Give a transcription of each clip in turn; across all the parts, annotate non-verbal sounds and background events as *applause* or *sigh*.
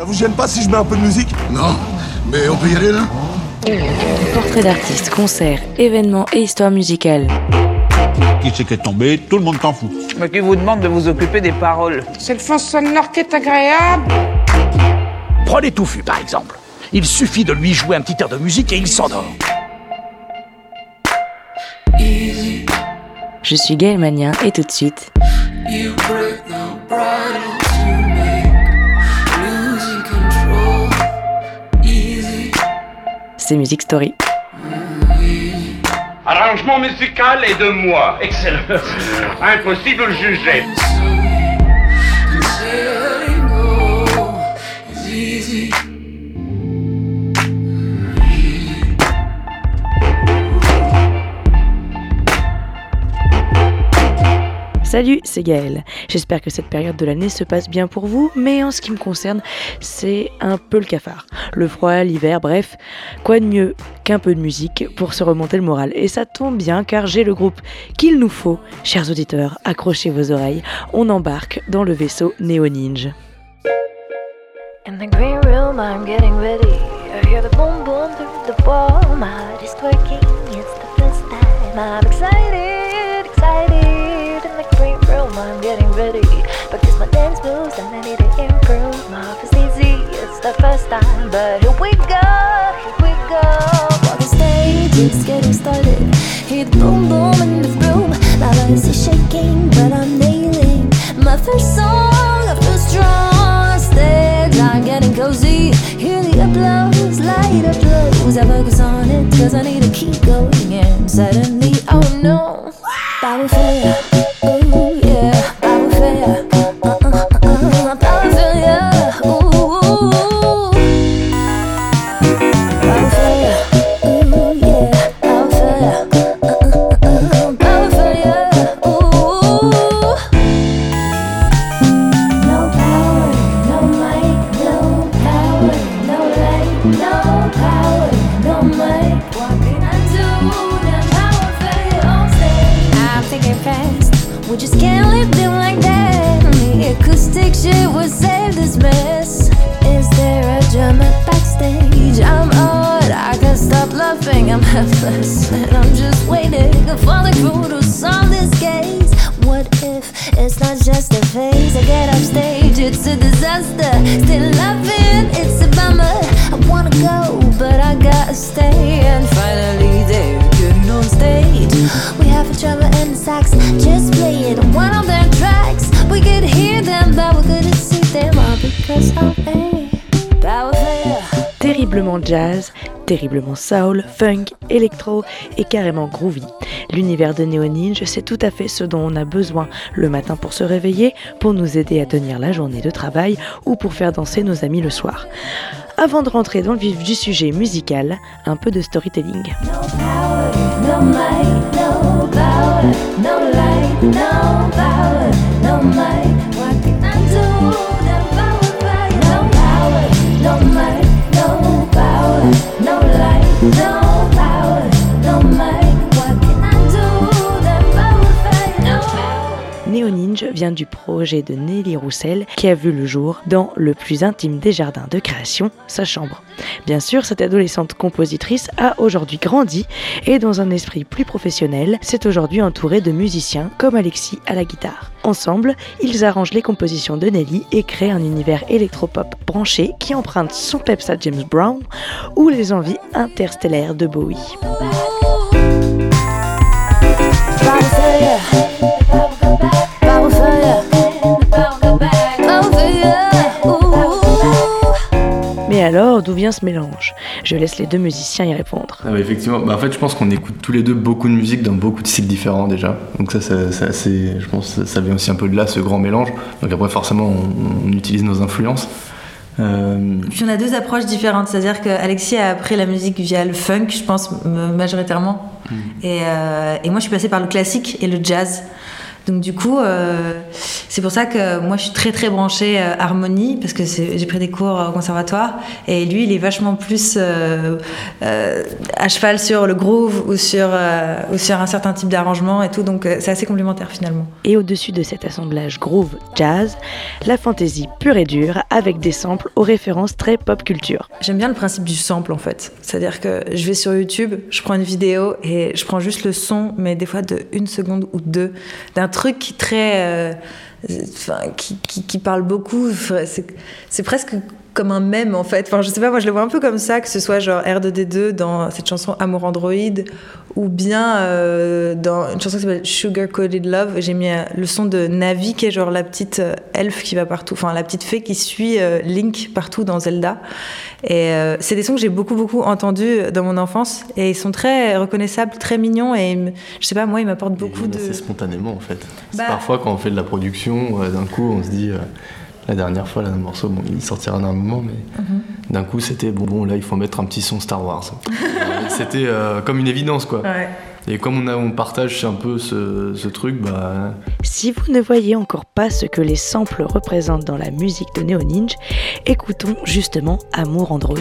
Ça vous gêne pas si je mets un peu de musique Non, mais on peut y aller là Portrait d'artistes, concerts, événements et histoires musicales. Qui c'est qui est tombé Tout le monde t'en fout. Mais qui vous demande de vous occuper des paroles C'est le fond sonore qui est agréable. Prenez Touffu par exemple. Il suffit de lui jouer un petit air de musique et il s'endort. Je suis Gaël Magnien et tout de suite. C'est Music Story. Arrangement musical est de moi. Excellent. *laughs* Impossible de juger. Salut, c'est Gaël. J'espère que cette période de l'année se passe bien pour vous, mais en ce qui me concerne, c'est un peu le cafard. Le froid, l'hiver, bref, quoi de mieux qu'un peu de musique pour se remonter le moral. Et ça tombe bien car j'ai le groupe qu'il nous faut. Chers auditeurs, accrochez vos oreilles, on embarque dans le vaisseau Neo Ninja. In the green room, I'm getting ready. I hear the boom boom through the wall. My heart is it's the first time. I'm excited, it's time. But here we go, here we go. On the stage, it's getting started. The boom boom in the room. My voice is shaking, but I'm nailing my first song. I feel strong. Stage, I'm getting cozy. Hear the applause, light up close. I focus on it, cause I need to keep going. And suddenly, oh no, power disaster. Still laughing, it's a bummer. I wanna go, but I gotta stay. And finally, they're getting on stage. We have a drummer and a sax, just play it on one of their tracks. We could hear them, but we couldn't see them all because of a power. Terriblement jazz, terriblement soul, funk, électro et carrément groovy. L'univers de Neo Ninja, c'est tout à fait ce dont on a besoin le matin pour se réveiller, pour nous aider à tenir la journée de travail ou pour faire danser nos amis le soir. Avant de rentrer dans le vif du sujet musical, un peu de storytelling. No vient du projet de Nelly Roussel qui a vu le jour dans le plus intime des jardins de création, sa chambre. Bien sûr, cette adolescente compositrice a aujourd'hui grandi et dans un esprit plus professionnel, s'est aujourd'hui entourée de musiciens comme Alexis à la guitare. Ensemble, ils arrangent les compositions de Nelly et créent un univers électropop branché qui emprunte son peps à James Brown ou les envies interstellaires de Bowie. Mais alors, d'où vient ce mélange? Je laisse les deux musiciens y répondre. Ah bah, effectivement, bah, en fait je pense qu'on écoute tous les deux beaucoup de musique dans beaucoup de styles différents déjà. Donc ça, ça, ça, c'est- je pense que ça vient aussi un peu de là, ce grand mélange. Donc après forcément on, on utilise nos influences. Euh, Puis on a deux approches différentes, c'est-à-dire qu'Alexis a appris la musique via le funk, je pense majoritairement, et, euh, et moi je suis passée par le classique et le jazz. Donc du coup, euh, C'est pour ça que moi je suis très très branchée euh, harmonie parce que j'ai pris des cours au conservatoire et lui il est vachement plus euh, euh, à cheval sur le groove ou sur, ou sur un certain type d'arrangement et tout donc c'est assez complémentaire finalement. Et au-dessus de cet assemblage groove jazz, la fantaisie pure et dure avec des samples aux références très pop culture. J'aime bien le principe du sample en fait. C'est-à-dire que je vais sur YouTube, je prends une vidéo et je prends juste le son, mais des fois de une seconde ou deux, d'un truc qui est très. euh, enfin, qui, parle beaucoup. C'est presque comme un mème en fait. Enfin, je sais pas, moi je le vois un peu comme ça, que ce soit genre R2D2 dans cette chanson Amour Android ou bien euh, dans une chanson qui s'appelle Sugar Coated Love. J'ai mis euh, le son de Navi qui est genre la petite euh, elfe qui va partout, enfin la petite fée qui suit euh, Link partout dans Zelda. Et c'est des sons que j'ai beaucoup beaucoup entendus dans mon enfance et ils sont très reconnaissables, très mignons et me- je sais pas moi ils m'apportent beaucoup de. assez spontanément en fait. C'est Bah- Parfois quand on fait de la production, d'un coup on se dit, la dernière fois là, un morceau, bon, il sortira d'un moment, mais Mhm. d'un coup c'était, bon, bon là il faut mettre un petit son Star Wars. *laughs* Euh, c'était euh, comme une évidence quoi. Ouais. Et comme on, a, on partage un peu ce, ce truc, bah, Si vous ne voyez encore pas ce que les samples représentent dans la musique de Neo Ninja, écoutons justement Amour Android.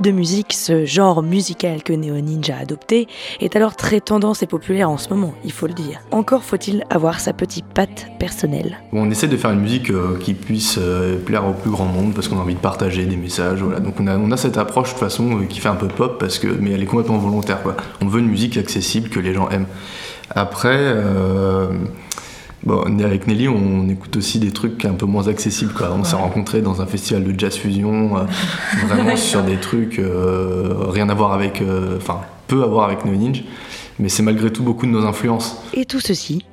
De musique, ce genre musical que Neo Ninja a adopté, est alors très tendance et populaire en ce moment, il faut le dire. Encore faut-il avoir sa petite patte personnelle. On essaie de faire une musique euh, qui puisse euh, plaire au plus grand nombre parce qu'on a envie de partager des messages. Donc on a, cette approche de toute façon euh, qui fait un peu pop parce que, mais elle est complètement volontaire. On veut une musique accessible que les gens aiment. Après, bon, avec Nelly, on écoute aussi des trucs un peu moins accessibles. Quoi. On s'est rencontrés dans un festival de jazz fusion, euh, vraiment *laughs* sur des trucs euh, rien à voir avec, euh, enfin peu à voir avec Neo Ninja, mais c'est malgré tout beaucoup de nos influences. Et tout ceci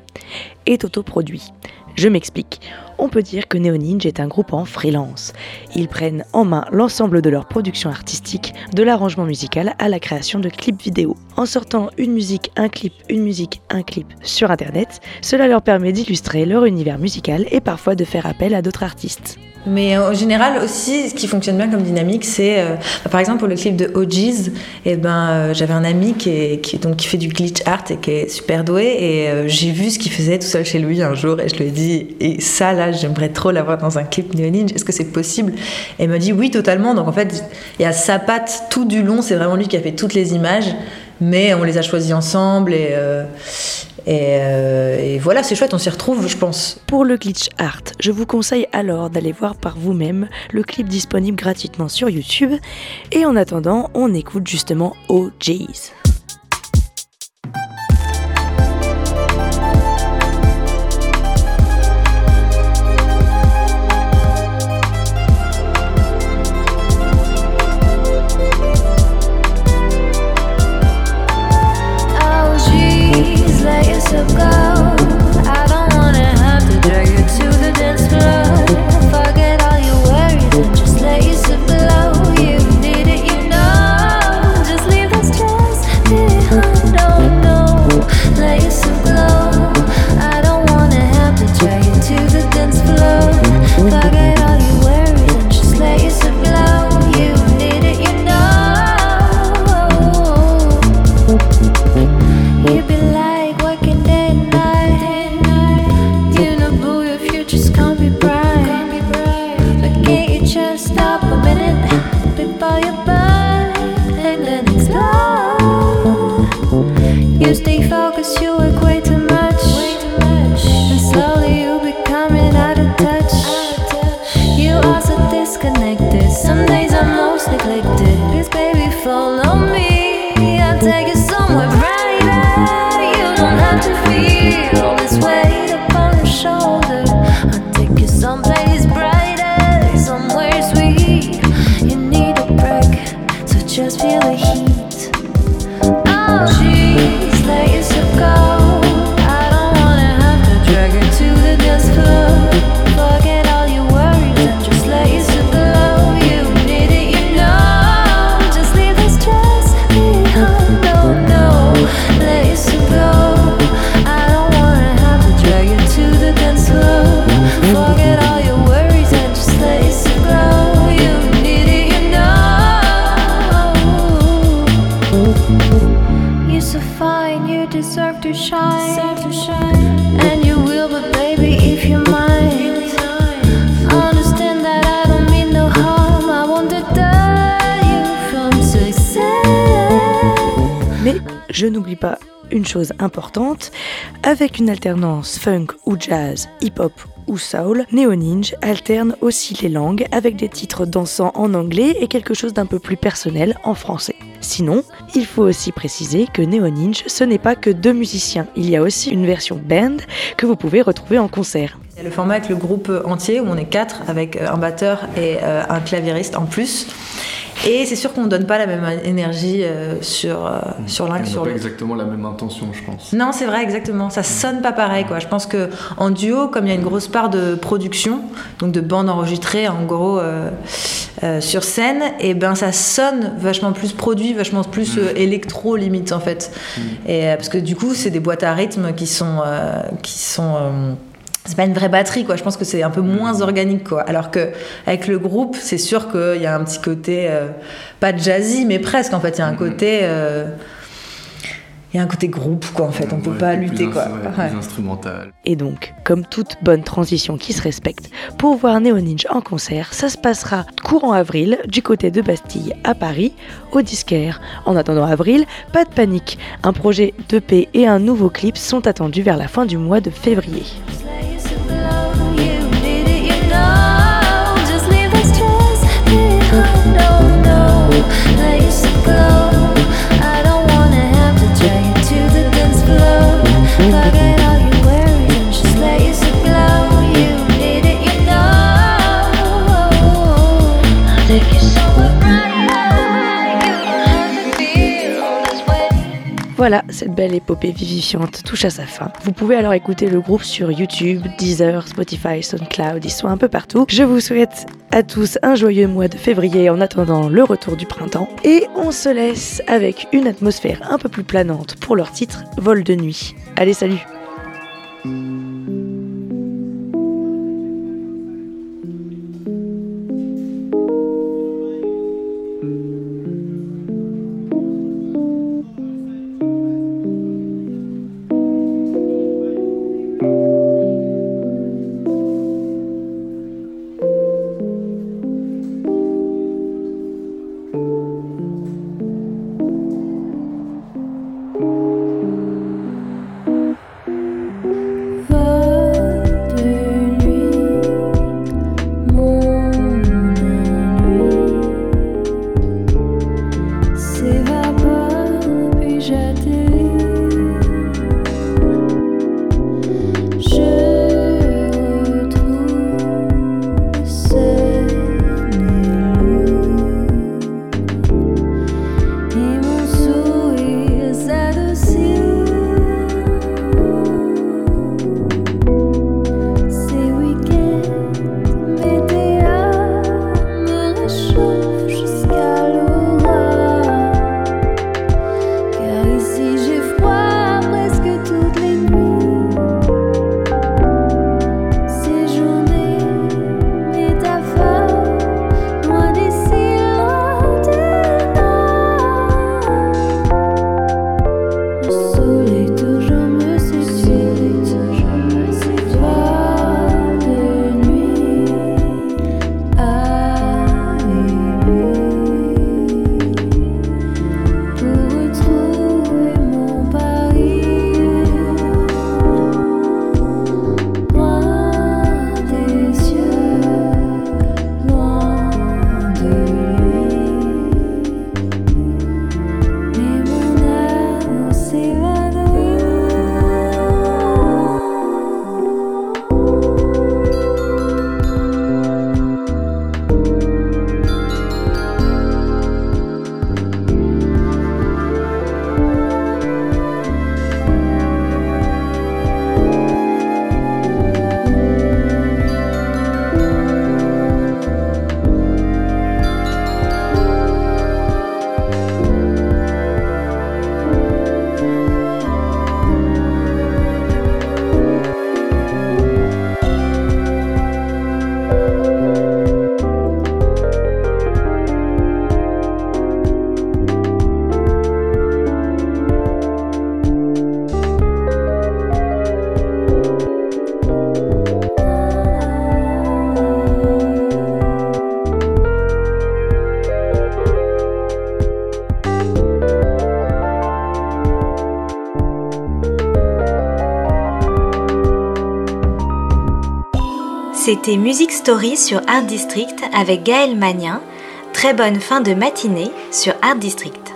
est autoproduit. Je m'explique. On peut dire que Neo Ninja est un groupe en freelance. Ils prennent en main l'ensemble de leur production artistique, de l'arrangement musical à la création de clips vidéo. En sortant une musique, un clip, une musique, un clip sur internet, cela leur permet d'illustrer leur univers musical et parfois de faire appel à d'autres artistes. Mais en général aussi, ce qui fonctionne bien comme dynamique, c'est euh, par exemple pour le clip de OGs, et ben euh, j'avais un ami qui, donc, qui fait du glitch art et qui est super doué, et euh, j'ai vu ce qu'il faisait tout seul chez lui un jour, et je lui ai dit, et ça là, j'aimerais trop l'avoir dans un clip Neo Ninja, est-ce que c'est possible? Et il m'a dit oui totalement. Donc en fait, il y a sa patte tout du long, c'est vraiment lui qui a fait toutes les images, mais on les a choisies ensemble et euh, et, euh, et voilà, c'est chouette, on s'y retrouve, je pense. Pour le glitch art, je vous conseille alors d'aller voir par vous-même le clip disponible gratuitement sur YouTube. Et en attendant, on écoute justement OJs. love you. Je n'oublie pas une chose importante, avec une alternance funk ou jazz, hip-hop ou soul, Neo Ninja alterne aussi les langues avec des titres dansants en anglais et quelque chose d'un peu plus personnel en français. Sinon, il faut aussi préciser que Neo Ninja ce n'est pas que deux musiciens, il y a aussi une version band que vous pouvez retrouver en concert. Il le format avec le groupe entier où on est quatre avec euh, un batteur et euh, un claviériste en plus. Et c'est sûr qu'on ne donne pas la même énergie euh, sur, euh, sur l'un On que n'a sur pas l'autre. exactement la même intention, je pense. Non, c'est vrai, exactement. Ça sonne pas pareil, quoi. Je pense que en duo, comme il y a une grosse part de production, donc de bandes enregistrées, en gros, euh, euh, sur scène, et ben ça sonne vachement plus produit, vachement plus euh, électro limite en fait. Et euh, parce que du coup, c'est des boîtes à rythme qui sont euh, qui sont euh, c'est pas une vraie batterie quoi. Je pense que c'est un peu moins organique quoi. Alors que avec le groupe c'est sûr qu'il y a un petit côté euh, pas jazzy mais presque en fait. Il y a un côté euh, il y a un côté groupe quoi en fait on peut Ouais, pas lutter quoi ouais, Ouais. Plus instrumental. Et donc, comme toute bonne transition qui se respecte, pour voir Neo Ninja en concert, ça se passera courant avril du côté de Bastille à Paris, au disquaire. En attendant avril, pas de panique, un projet d'EP et un nouveau clip sont attendus vers la fin du mois de février. Voilà, cette belle épopée vivifiante touche à sa fin. Vous pouvez alors écouter le groupe sur YouTube, Deezer, Spotify, SoundCloud, ils sont un peu partout. Je vous souhaite à tous un joyeux mois de février en attendant le retour du printemps. Et on se laisse avec une atmosphère un peu plus planante pour leur titre Vol de nuit. Allez, salut C'était Music Story sur Art District avec Gaël Magnin. Très bonne fin de matinée sur Art District.